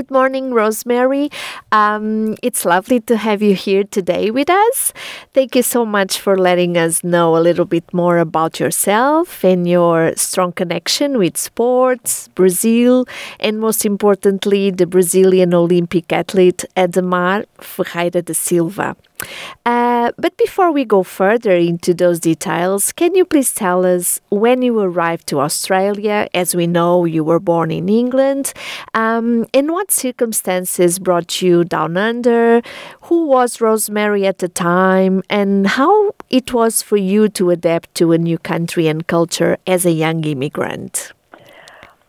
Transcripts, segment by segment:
Good morning, Rosemary. Um, it's lovely to have you here today with us. Thank you so much for letting us know a little bit more about yourself and your strong connection with sports, Brazil, and most importantly, the Brazilian Olympic athlete Adhemar Ferreira da Silva. Uh, but before we go further into those details, can you please tell us when you arrived to Australia? As we know, you were born in England. Um, and what circumstances brought you down under? Who was Rosemary at the time? And how it was for you to adapt to a new country and culture as a young immigrant?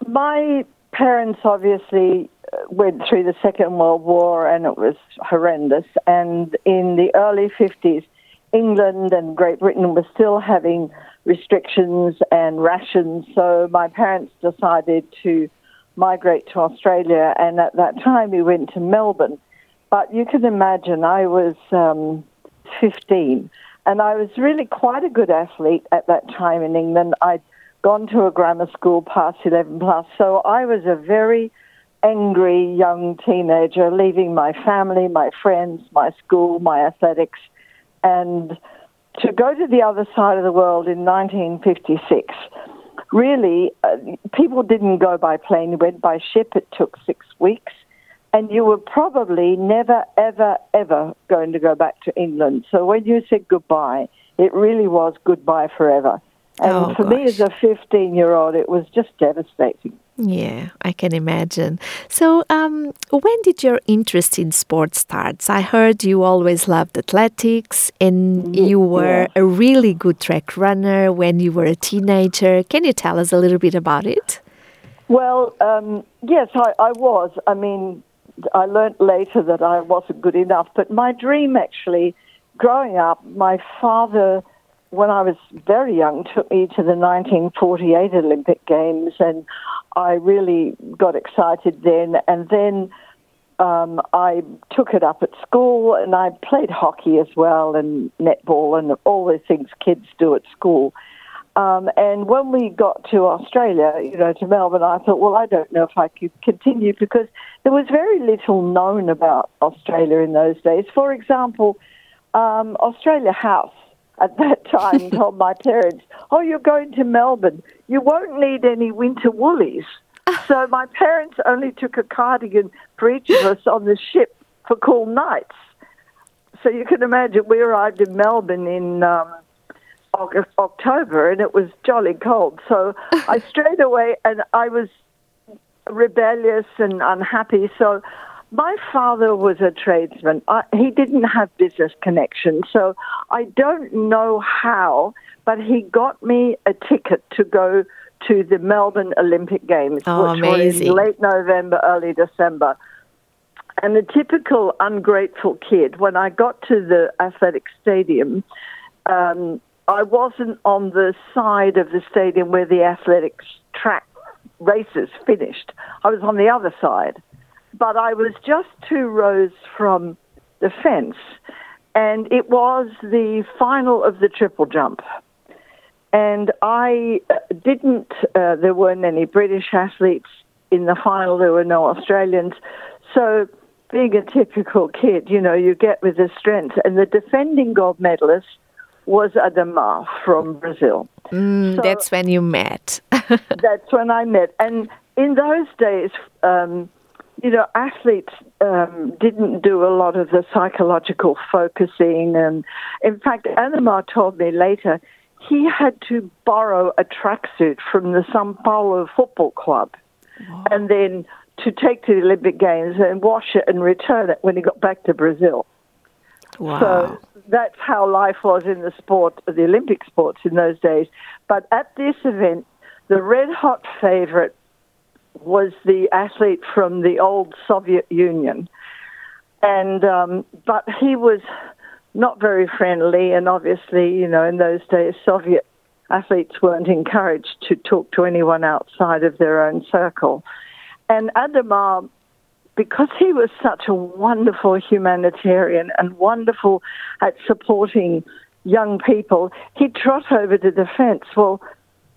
My parents obviously went through the Second World War and it was horrendous. And in the early 50s, England and Great Britain were still having restrictions and rations. So my parents decided to migrate to Australia. And at that time, we went to Melbourne. But you can imagine, I was um, 15 and I was really quite a good athlete at that time in England. I'd gone to a grammar school past 11 plus. So I was a very angry young teenager, leaving my family, my friends, my school, my athletics, and to go to the other side of the world in 1956. Really, uh, people didn't go by plane, you went by ship. It took six weeks. And you were probably never, ever, ever going to go back to England. So when you said goodbye, it really was goodbye forever. And Oh, for me as a 15 year old, it was just devastating. Yeah, I can imagine. So, um, when did your interest in sports start? I heard you always loved athletics and you were a really good track runner when you were a teenager. Can you tell us a little bit about it? Well, um, yes, I, I was. I mean, I learnt later that I wasn't good enough, but my dream actually, growing up, my father, when I was very young, took me to the 1948 Olympic Games, and I really got excited then. And then um, I took it up at school, and I played hockey as well, and netball, and all the things kids do at school. Um, and when we got to Australia, you know, to Melbourne, I thought, well, I don't know if I could continue because there was very little known about Australia in those days. For example, um, Australia House at that time told my parents, oh, you're going to Melbourne. You won't need any winter woolies. so my parents only took a cardigan for each of us on the ship for cool nights. So you can imagine we arrived in Melbourne in um, August, October, and it was jolly cold. So I straight away, and I was rebellious and unhappy. So my father was a tradesman. I, he didn't have business connections, so I don't know how, but he got me a ticket to go to the Melbourne Olympic Games, Oh, which were in late November, early December. And the typical ungrateful kid, when I got to the athletic stadium, um, I wasn't on the side of the stadium where the athletics track races finished. I was on the other side. But I was just two rows from the fence, and it was the final of the triple jump. And I uh, didn't, uh, there weren't any British athletes in the final, there were no Australians. So, being a typical kid, you know, you get with the strength. And the defending gold medalist was Adhemar from Brazil. Mm, So- that's when you met. That's when I met. And in those days, um, you know, athletes um, didn't do a lot of the psychological focusing. And in fact, Adhemar told me later he had to borrow a tracksuit from the Sao Paulo Football Club and then to take to the Olympic Games and wash it and return it when he got back to Brazil. wow. So that's how life was in the sport, the Olympic sports in those days. But at this event, the red hot favorite was the athlete from the old Soviet Union. And, um, but he was not very friendly, and obviously, you know, in those days, Soviet athletes weren't encouraged to talk to anyone outside of their own circle. And Adhemar because he was such a wonderful humanitarian and wonderful at supporting young people, he'd trot over to defence. Well,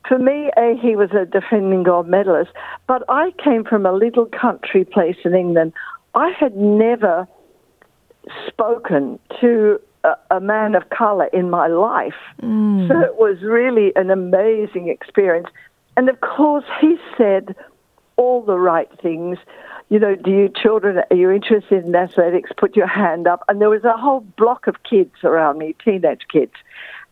for me, A, he was a defending gold medalist, but I came from a little country place in England. I had never spoken to a, a man of colour in my life. Mm. So it was really an amazing experience. And of course, he said all the right things. You know, do you children, are you interested in athletics? Put your hand up. And there was a whole block of kids around me, teenage kids.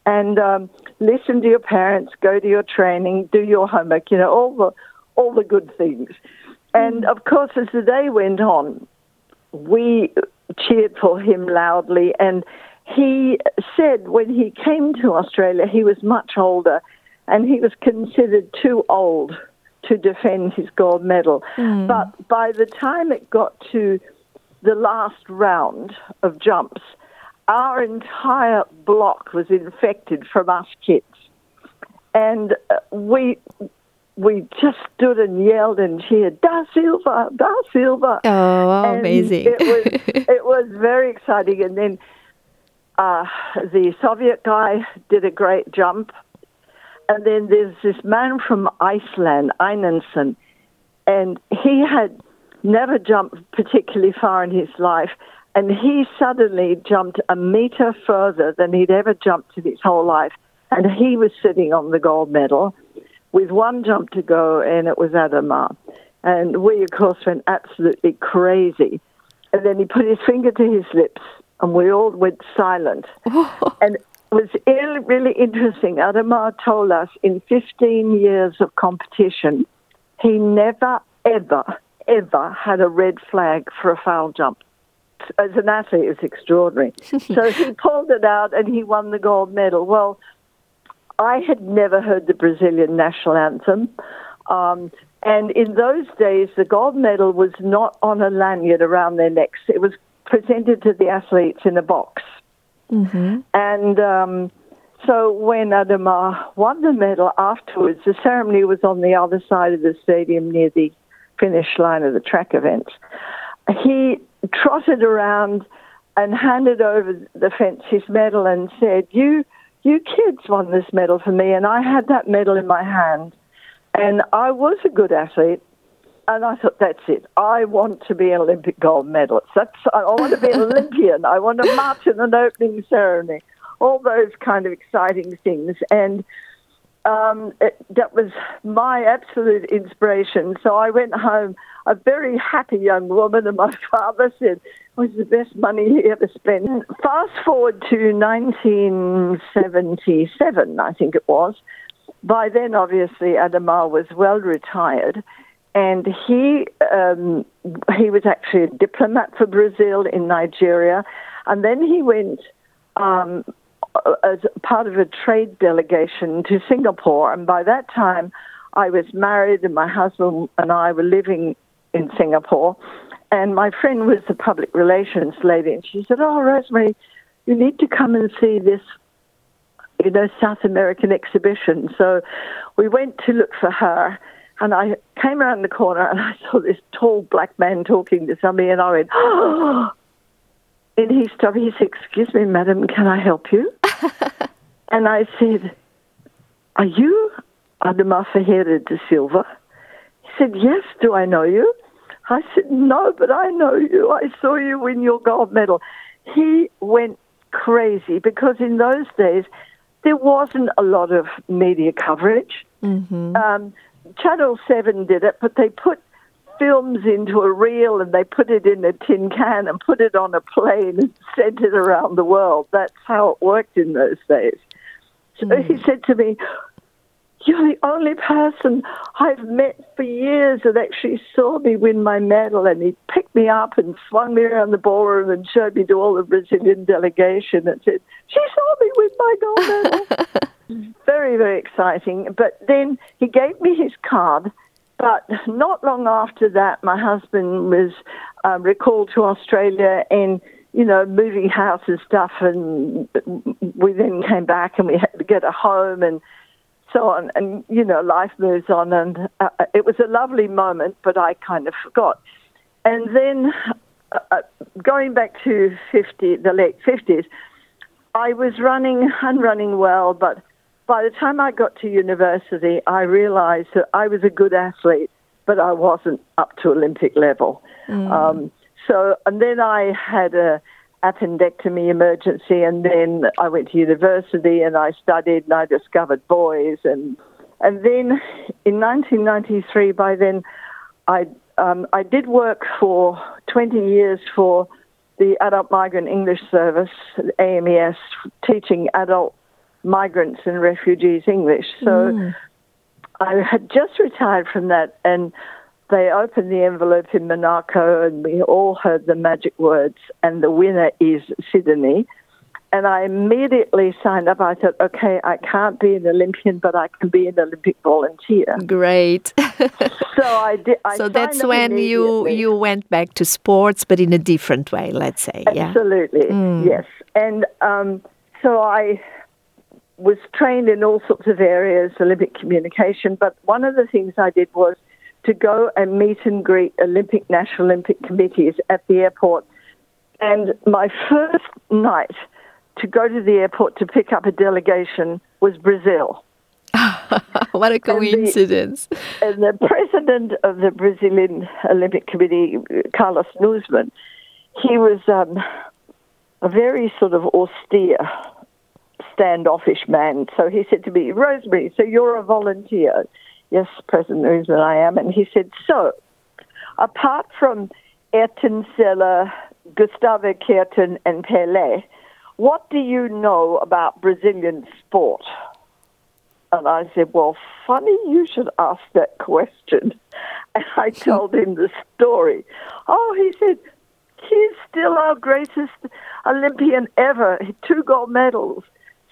And um, listen to your parents, go to your training, do your homework, you know, all the, all the good things. And of course, as the day went on, we cheered for him loudly. And he said when he came to Australia, he was much older and he was considered too old to defend his gold medal. But by the time it got to the last round of jumps, our entire block was infected from us kids. And uh, we we just stood and yelled and cheered, Da Silva, Da Silva. Oh, And amazing. It was, it was very exciting. And then uh, the Soviet guy did a great jump. And then there's this man from Iceland, Einarsson, and he had never jumped particularly far in his life. And he suddenly jumped a meter further than he'd ever jumped in his whole life. And he was sitting on the gold medal with one jump to go, and it was Adhemar. And we, of course, went absolutely crazy. And then he put his finger to his lips, and we all went silent. and it was really, really interesting. Adhemar told us in 15 years of competition, he never, ever, ever had a red flag for a foul jump. As an athlete, it's extraordinary. so he pulled it out and he won the gold medal. Well, I had never heard the Brazilian national anthem. Um, and in those days, the gold medal was not on a lanyard around their necks. It was presented to the athletes in a box. And um, so when Adhemar won the medal afterwards, the ceremony was on the other side of the stadium near the finish line of the track events. He trotted around and handed over the fence his medal and said, "You, you kids won this medal for me." And I had that medal in my hand, and I was a good athlete. And I thought, that's it. I want to be an Olympic gold medalist. That's I want to be an Olympian. I want to march in an opening ceremony. All those kind of exciting things. And um, it, that was my absolute inspiration. So I went home, a very happy young woman, and my father said it was the best money he ever spent. Fast forward to 1977, I think it was. By then, obviously, Adhemar was well retired, and he um, he was actually a diplomat for Brazil in Nigeria, and then he went um, as part of a trade delegation to Singapore. And by that time, I was married, and my husband and I were living in Singapore. And my friend was the public relations lady, and she said, "Oh, Rosemary, you need to come and see this, you know, South American exhibition." So we went to look for her. And I came around the corner and I saw this tall black man talking to somebody, and I went, oh, and he stopped. He said, Excuse me, madam, can I help you? and I said, Are you Adhemar Ferreira de Silva? He said, Yes, do I know you? I said, No, but I know you. I saw you win your gold medal. He went crazy because in those days there wasn't a lot of media coverage. Um, Channel 7 did it, but they put films into a reel and they put it in a tin can and put it on a plane and sent it around the world. That's how it worked in those days. So he said to me, You're the only person I've met for years that actually saw me win my medal. And he picked me up and swung me around the ballroom and showed me to all the Brazilian delegation and said, She saw me win my gold medal. very, very exciting. But then he gave me his card. But not long after that, my husband was uh, recalled to Australia and, you know, moving house and stuff. And we then came back and we had to get a home and so on. And, you know, life moves on. And uh, it was a lovely moment, but I kind of forgot. and then uh, uh, going back to 50, the late 50s, I was running and running well, but by the time I got to university, I realized that I was a good athlete, but I wasn't up to Olympic level. Mm. Um, so, and then I had a appendectomy emergency, and then I went to university and I studied and I discovered boys, and and then in 1993, by then, I um, I did work for 20 years for the Adult Migrant English Service, AMES, teaching adult migrants and refugees English. So mm. I had just retired from that, and they opened the envelope in Monaco, and we all heard the magic words, and the winner is Sydney. And I immediately signed up. I thought, okay, I can't be an Olympian, but I can be an Olympic volunteer. Great. so I did. I so that's when you you went back to sports, but in a different way, let's say. Absolutely, yeah? mm. yes. And um, so I was trained in all sorts of areas, Olympic communication. But one of the things I did was to go and meet and greet Olympic National Olympic committees at the airport. And my first night to go to the airport to pick up a delegation was Brazil. what a coincidence. And the, and the, president of the Brazilian Olympic Committee, Carlos Nuzman, he was um, a very sort of austere, standoffish man. So he said to me, Rosemary, so you're a volunteer. Yes, President Nuzman, I am. And he said, so, apart from Senna, Gustavo Kuerten, and Pelé, what do you know about Brazilian sport? And I said, Well, funny you should ask that question. And I told him the story. Oh, he said, He's still our greatest Olympian ever, two gold medals.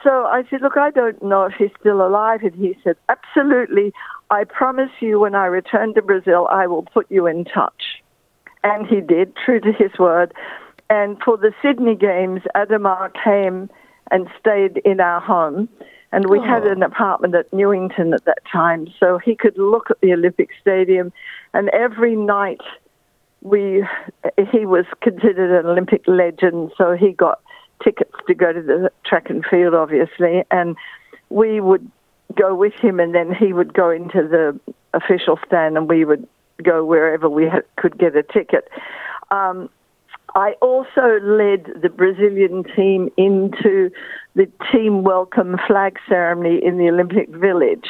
So I said, Look, I don't know if he's still alive. And he said, Absolutely. I promise you, when I return to Brazil, I will put you in touch. And he did, true to his word. And for the Sydney Games, Adhemar came and stayed in our home. And we oh. had an apartment at Newington at that time, so he could look at the Olympic Stadium. And every night, we he was considered an Olympic legend, so he got tickets to go to the track and field, obviously. And we would go with him, and then he would go into the official stand, and we would go wherever we had, could get a ticket. Um, I also led the Brazilian team into the team welcome flag ceremony in the Olympic Village.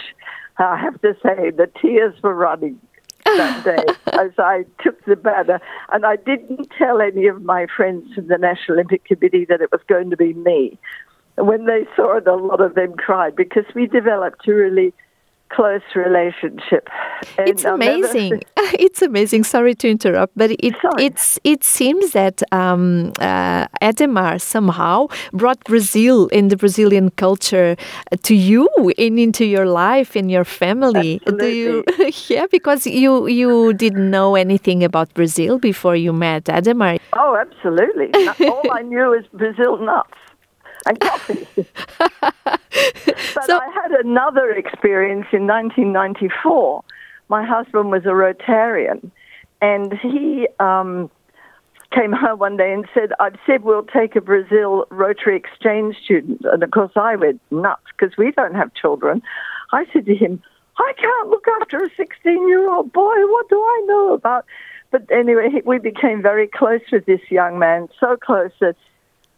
I have to say, the tears were running that day as I took the banner. And I didn't tell any of my friends from the National Olympic Committee that it was going to be me. When they saw it, a lot of them cried because we developed a really close relationship. And it's amazing. Never... it's amazing. Sorry to interrupt, but it it's it seems that um, uh, Adhemar somehow brought Brazil and the Brazilian culture to you and into your life and your family. Absolutely. Do you? yeah, because you you didn't know anything about Brazil before you met Adhemar. Oh, absolutely. All I knew was Brazil nuts and coffee. but so, I had another experience in 1994. My husband was a Rotarian, and he um, came home one day and said, I've said we'll take a Brazil Rotary exchange student. And of course, I went nuts because we don't have children. I said to him, I can't look after a 16 year old boy. What do I know about? But anyway, we became very close with this young man, so close that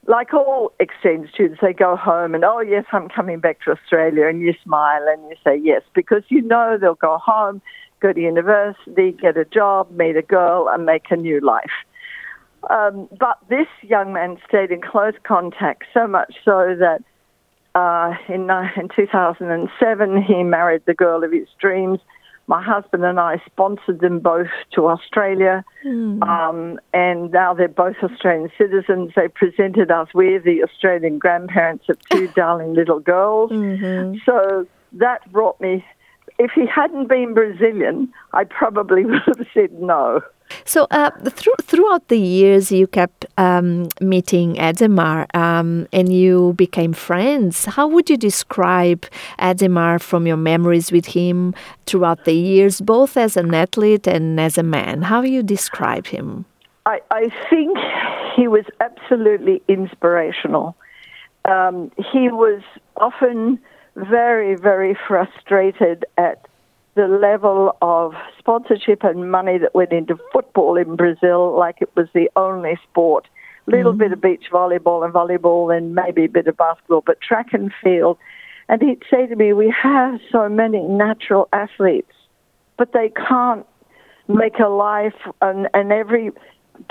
like all exchange students, they go home and, oh, yes, I'm coming back to Australia. And you smile and you say yes, because you know they'll go home, go to university, get a job, meet a girl, and make a new life. Um, but this young man stayed in close contact, so much so that uh, in, in 2007 he married the girl of his dreams my husband and I sponsored them both to Australia, mm. um, and now they're both Australian citizens. They presented us, we're the Australian grandparents of two darling little girls. Mm-hmm. So that brought me if he hadn't been Brazilian, I probably would have said no. So, uh, through, throughout the years, you kept um, meeting Adhemar um, and you became friends. How would you describe Adhemar from your memories with him throughout the years, both as an athlete and as a man? How you describe him? I, I think he was absolutely inspirational. Um, he was often very, very frustrated at the level of sponsorship and money that went into football in Brazil like it was the only sport. A little mm-hmm. bit of beach volleyball and volleyball and maybe a bit of basketball, but track and field. And he'd say to me, We have so many natural athletes, but they can't make a life, and, and every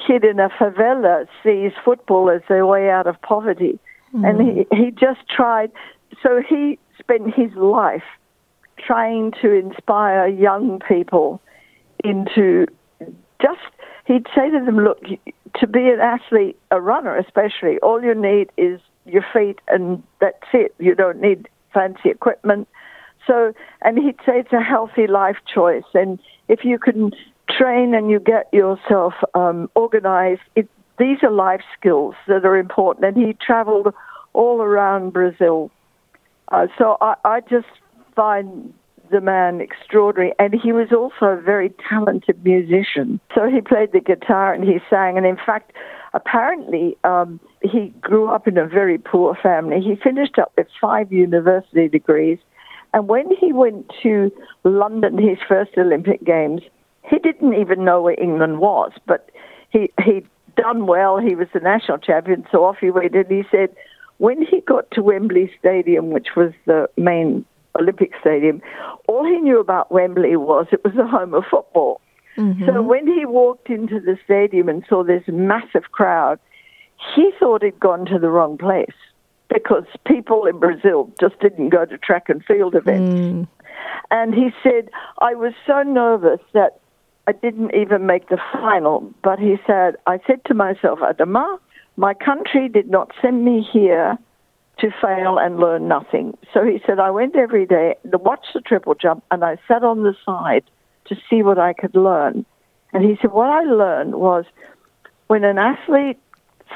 kid in a favela sees football as their way out of poverty. Mm-hmm. And he, he just tried, so he spent his life trying to inspire young people into just, he'd say to them, look, to be an athlete, a runner especially, all you need is your feet and that's it. You don't need fancy equipment. So, and he'd say it's a healthy life choice. And if you can train and you get yourself um, organized, it, these are life skills that are important. And he traveled all around Brazil. Uh, so I, I just find the man extraordinary. And he was also a very talented musician. So he played the guitar and he sang. And in fact, apparently, um, he grew up in a very poor family. He finished up with five university degrees. And when he went to London, his first Olympic Games, he didn't even know where England was, but he he'd done well. He was the national champion, so off he went. And he said, when he got to Wembley Stadium, which was the main Olympic Stadium, all he knew about Wembley was it was the home of football. Mm-hmm. So when he walked into the stadium and saw this massive crowd, he thought he'd gone to the wrong place because people in Brazil just didn't go to track and field events. Mm. And he said, I was so nervous that I didn't even make the final. But he said, I said to myself, Adhemar, my country did not send me here to fail and learn nothing. So he said, I went every day to watch the triple jump and I sat on the side to see what I could learn. And he said, What I learned was when an athlete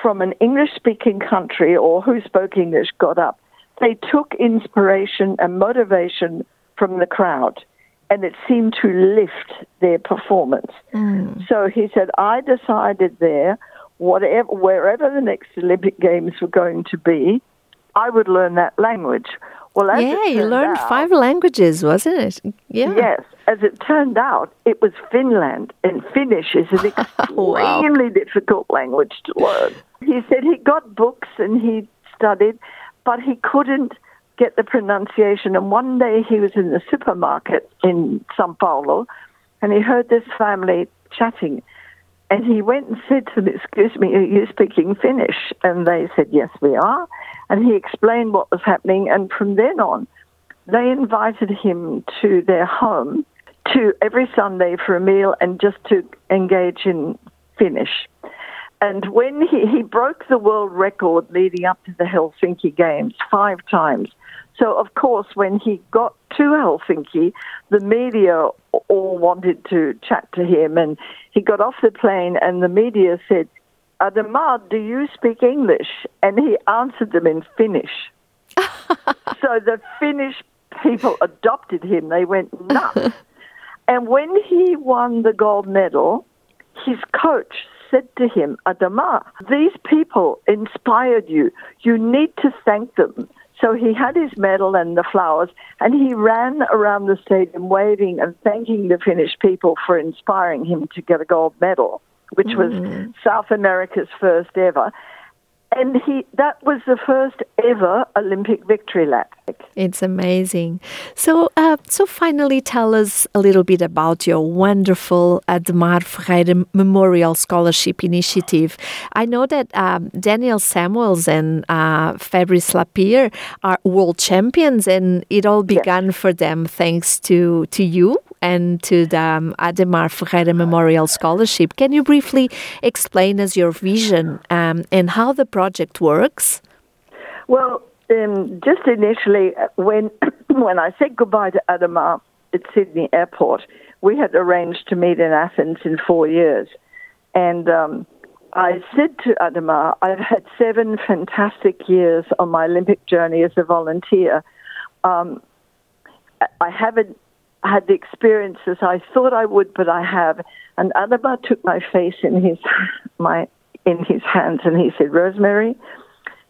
from an English speaking country or who spoke English got up, they took inspiration and motivation from the crowd and it seemed to lift their performance. Mm. So he said, I decided there, whatever, wherever the next Olympic Games were going to be, I would learn that language. Well, yeah, you learned out, five languages, wasn't it? Yeah. Yes, as it turned out, it was Finland, and Finnish is an extremely wow. difficult language to learn. He said he got books and he studied, but he couldn't get the pronunciation. And one day he was in the supermarket in Sao Paulo, and he heard this family chatting. And he went and said to them, Excuse me, are you speaking Finnish? And they said, Yes, we are. And he explained what was happening. And from then on, they invited him to their home to every Sunday for a meal and just to engage in Finnish. And when he, he broke the world record leading up to the Helsinki Games five times. So, of course, when he got to Helsinki, the media all wanted to chat to him. And he got off the plane, and the media said, Adhemar, do you speak English? And he answered them in Finnish. so the Finnish people adopted him. They went nuts. and when he won the gold medal, his coach said to him, Adhemar, these people inspired you. You need to thank them. So he had his medal and the flowers, and he ran around the stadium waving and thanking the Finnish people for inspiring him to get a gold medal, which mm. was South America's first ever and he that was the first ever Olympic victory lap. It's amazing. So, uh, so finally, tell us a little bit about your wonderful Adhemar Ferreira Memorial Scholarship Initiative. I know that um, Daniel Samuels and uh, Fabrice Lapierre are world champions, and it all began yes. for them thanks to to you and to the um, Adhemar Ferreira Memorial Scholarship. Can you briefly explain us your vision um, and how the project works? Well, um, just initially, uh, when when I said goodbye to Adhemar, at Sydney Airport. We had arranged to meet in Athens in four years. And um, I said to Adhemar, I've had seven fantastic years on my Olympic journey as a volunteer. Um, I haven't had the experiences I thought I would, but I have. And Adhemar took my face in his my in his hands and he said, Rosemary,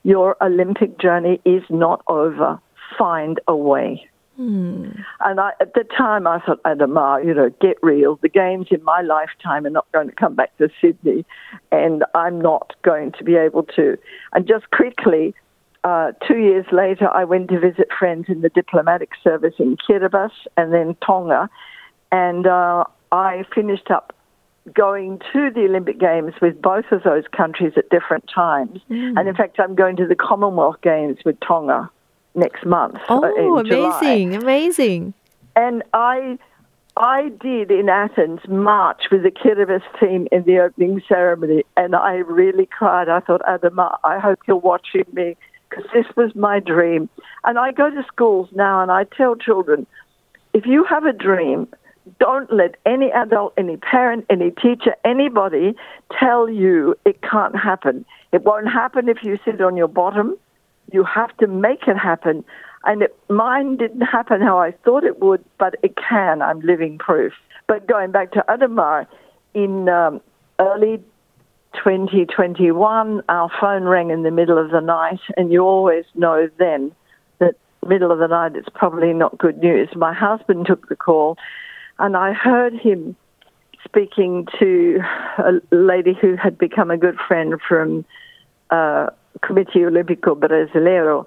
your Olympic journey is not over. Find a way. Hmm. And I, at the time, I thought, Adhemar, you know, get real. The games in my lifetime are not going to come back to Sydney, and I'm not going to be able to. And just quickly, uh, two years later, I went to visit friends in the diplomatic service in Kiribati and then Tonga, and uh, I finished up going to the Olympic Games with both of those countries at different times. Mm. And in fact, I'm going to the Commonwealth Games with Tonga next month. Uh, oh, amazing, July. amazing. And I I did in Athens march with the Kiribati team in the opening ceremony, and I really cried. I thought, Adhemar, I hope you're watching me because this was my dream. And I go to schools now and I tell children, if you have a dream, don't let any adult, any parent, any teacher, anybody tell you it can't happen. It won't happen if you sit on your bottom. You have to make it happen. And it, mine didn't happen how I thought it would, but it can. I'm living proof. But going back to Adhemar, in um, early 2021, our phone rang in the middle of the night, and you always know then that middle of the night it's probably not good news. My husband took the call, and I heard him speaking to a lady who had become a good friend from uh, Olímpico Brasileiro,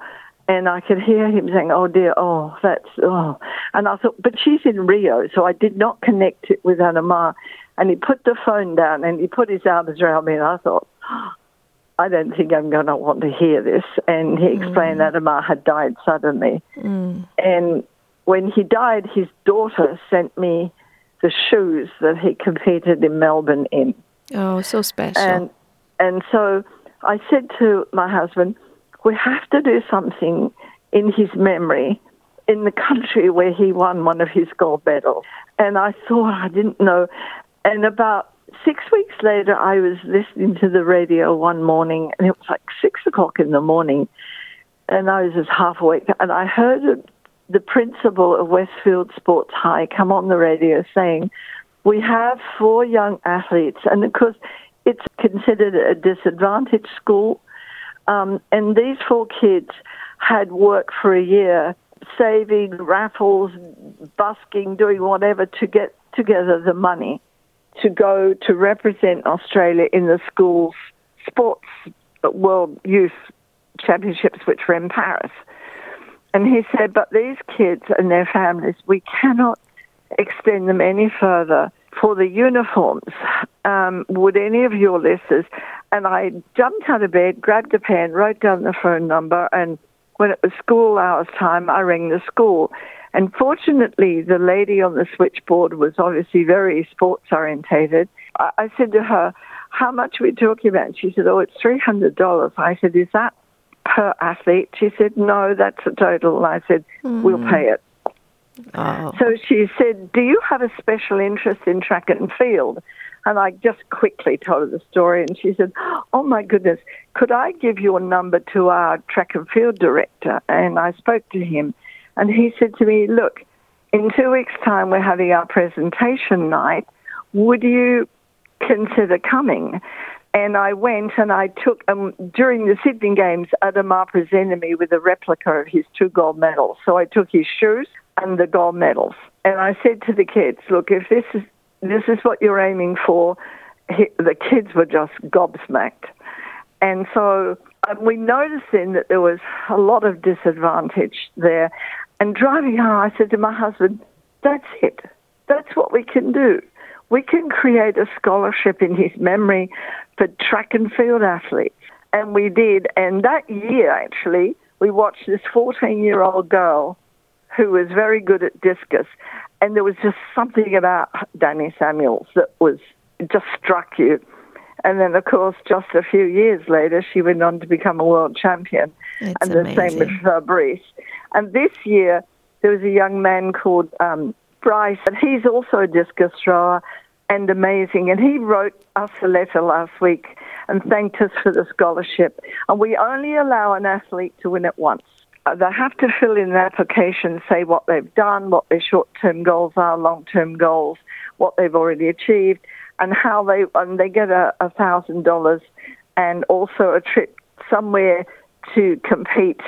and I could hear him saying, "Oh dear, oh that's oh," and I thought, but she's in Rio, so I did not connect it with Adhemar. And he put the phone down and he put his arms around me, and I thought, oh, I don't think I'm going to want to hear this. And he explained mm. that Adhemar had died suddenly, mm. and when he died, his daughter sent me the shoes that he competed in Melbourne in. Oh, so special. And and so I said to my husband, we have to do something in his memory in the country where he won one of his gold medals. And I thought I didn't know. And about six weeks later, I was listening to the radio one morning, and it was like six o'clock in the morning, and I was just half awake, and I heard the principal of Westfield Sports High come on the radio saying, We have four young athletes, and of course, it's considered a disadvantaged school. Um, and these four kids had worked for a year, saving, raffles, busking, doing whatever to get together the money to go to represent Australia in the school's sports world youth championships, which were in Paris. And he said, but these kids and their families, we cannot extend them any further for the uniforms. Um, would any of your listeners? And I jumped out of bed, grabbed a pen, wrote down the phone number, and when it was school hours time, I rang the school. And fortunately, the lady on the switchboard was obviously very sports orientated. I, I said to her, How much are we talking about? She said, Oh, it's $300. I said, Is that per athlete? She said, No, that's a total. And I said, mm. We'll pay it. Oh. So she said, Do you have a special interest in track and field? And I just quickly told her the story, and she said, Oh my goodness, could I give your number to our track and field director? And I spoke to him, and he said to me, Look, in two weeks' time, we're having our presentation night. Would you consider coming? And I went and I took, um, during the Sydney Games, Adhemar presented me with a replica of his two gold medals. So I took his shoes and the gold medals. And I said to the kids, look, if this is, this is what you're aiming for, he, the kids were just gobsmacked. And so um, we noticed then that there was a lot of disadvantage there. And driving home, I said to my husband, that's it. That's what we can do we can create a scholarship in his memory for track and field athletes. And we did. And that year, actually, we watched this 14 year old girl who was very good at discus. And there was just something about Dani Samuels that was just struck you. And then, of course, just a few years later, she went on to become a world champion. It's and the amazing. same with Fabrice. And this year, there was a young man called um, Bryce, he's also a discus thrower and amazing. And he wrote us a letter last week and thanked us for the scholarship. And we only allow an athlete to win it once. Uh, they have to fill in an application, say what they've done, what their short term goals are, long term goals, what they've already achieved, and how they, and they get a thousand dollars and also a trip somewhere to compete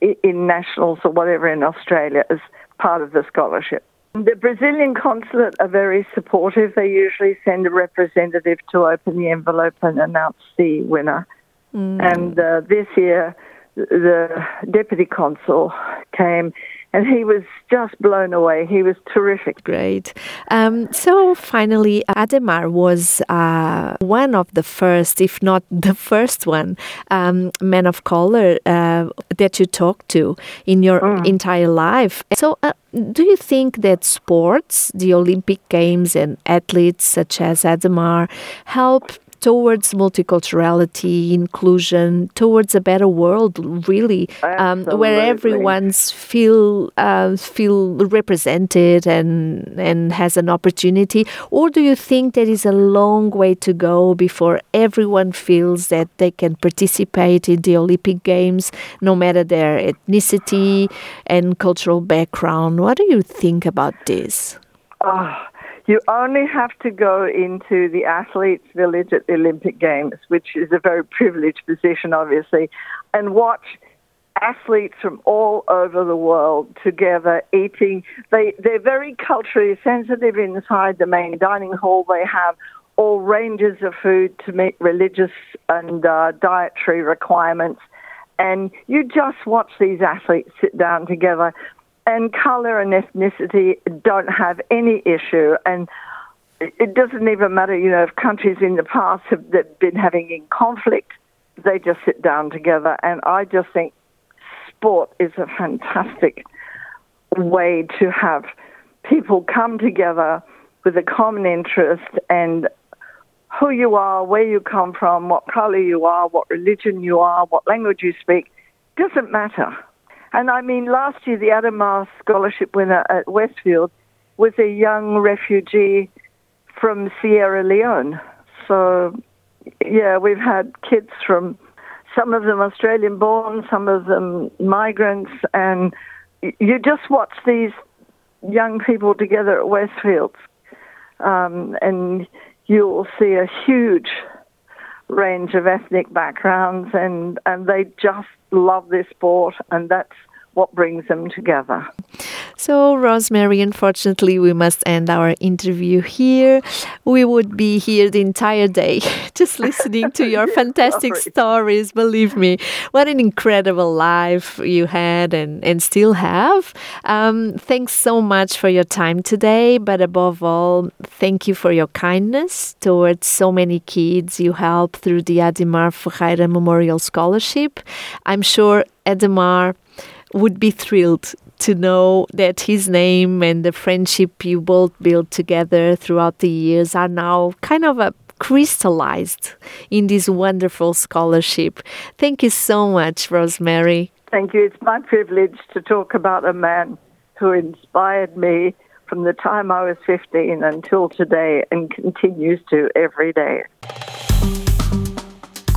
in nationals or whatever in Australia as part of the scholarship. The Brazilian consulate are very supportive. They usually send a representative to open the envelope and announce the winner. Mm. And uh, this year, the deputy consul came and he was just blown away. He was terrific. Great. Um, so finally, Adhemar was uh, one of the first, if not the first one, um, men of color uh, that you talked to in your mm. entire life. So. Uh, do you think that sports, the Olympic Games, and athletes such as Adhemar help towards multiculturality, inclusion, towards a better world, really, um, where everyone's feel uh, feel represented and and has an opportunity? Or do you think there is a long way to go before everyone feels that they can participate in the Olympic Games, no matter their ethnicity and cultural background? What do you think about this? Oh, you only have to go into the athletes' village at the Olympic Games, which is a very privileged position, obviously, and watch athletes from all over the world together eating. They, they're very culturally sensitive inside the main dining hall. They have all ranges of food to meet religious and uh, dietary requirements. And you just watch these athletes sit down together and color and ethnicity don't have any issue. And it doesn't even matter, you know, if countries in the past have been having in conflict, they just sit down together. And I just think sport is a fantastic way to have people come together with a common interest and who you are, where you come from, what color you are, what religion you are, what language you speak, doesn't matter. And I mean, last year, the Adhemar Scholarship winner at Westfield was a young refugee from Sierra Leone. So, yeah, we've had kids from some of them Australian born, some of them migrants, and you just watch these young people together at Westfield, um, and you'll see a huge range of ethnic backgrounds, and, and they just love this sport, and that's what brings them together. So, Rosemary, unfortunately, we must end our interview here. We would be here the entire day just listening to your fantastic stories. Believe me, what an incredible life you had and, and still have. Um, thanks so much for your time today, but above all, thank you for your kindness towards so many kids you help through the Adhemar Ferreira Memorial Scholarship. I'm sure Adhemar would be thrilled to know that his name and the friendship you both built together throughout the years are now kind of a crystallized in this wonderful scholarship. Thank you so much, Rosemary. Thank you. It's my privilege to talk about a man who inspired me from the time I was 15 until today and continues to every day.